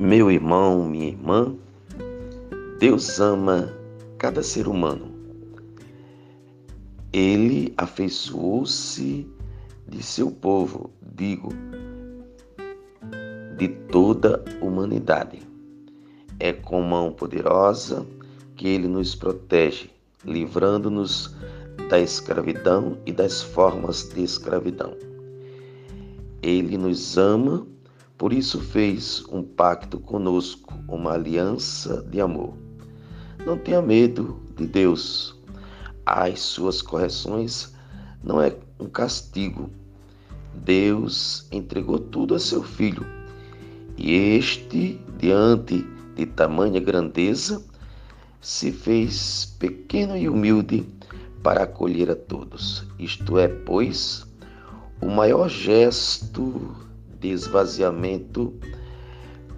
Meu irmão, minha irmã, Deus ama cada ser humano. Ele afeiçoou-se de seu povo, digo, de toda a humanidade. É com mão poderosa que ele nos protege, livrando-nos da escravidão e das formas de escravidão. Ele nos ama por isso fez um pacto conosco, uma aliança de amor. Não tenha medo de Deus. As suas correções não é um castigo. Deus entregou tudo a seu filho. E este, diante de tamanha grandeza, se fez pequeno e humilde para acolher a todos. Isto é, pois, o maior gesto de esvaziamento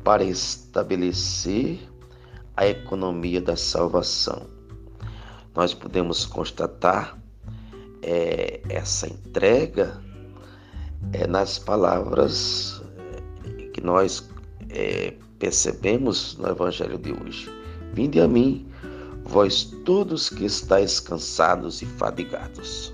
para estabelecer a economia da salvação. Nós podemos constatar é, essa entrega é, nas palavras é, que nós é, percebemos no Evangelho de hoje. Vinde a mim, vós todos que estáis cansados e fadigados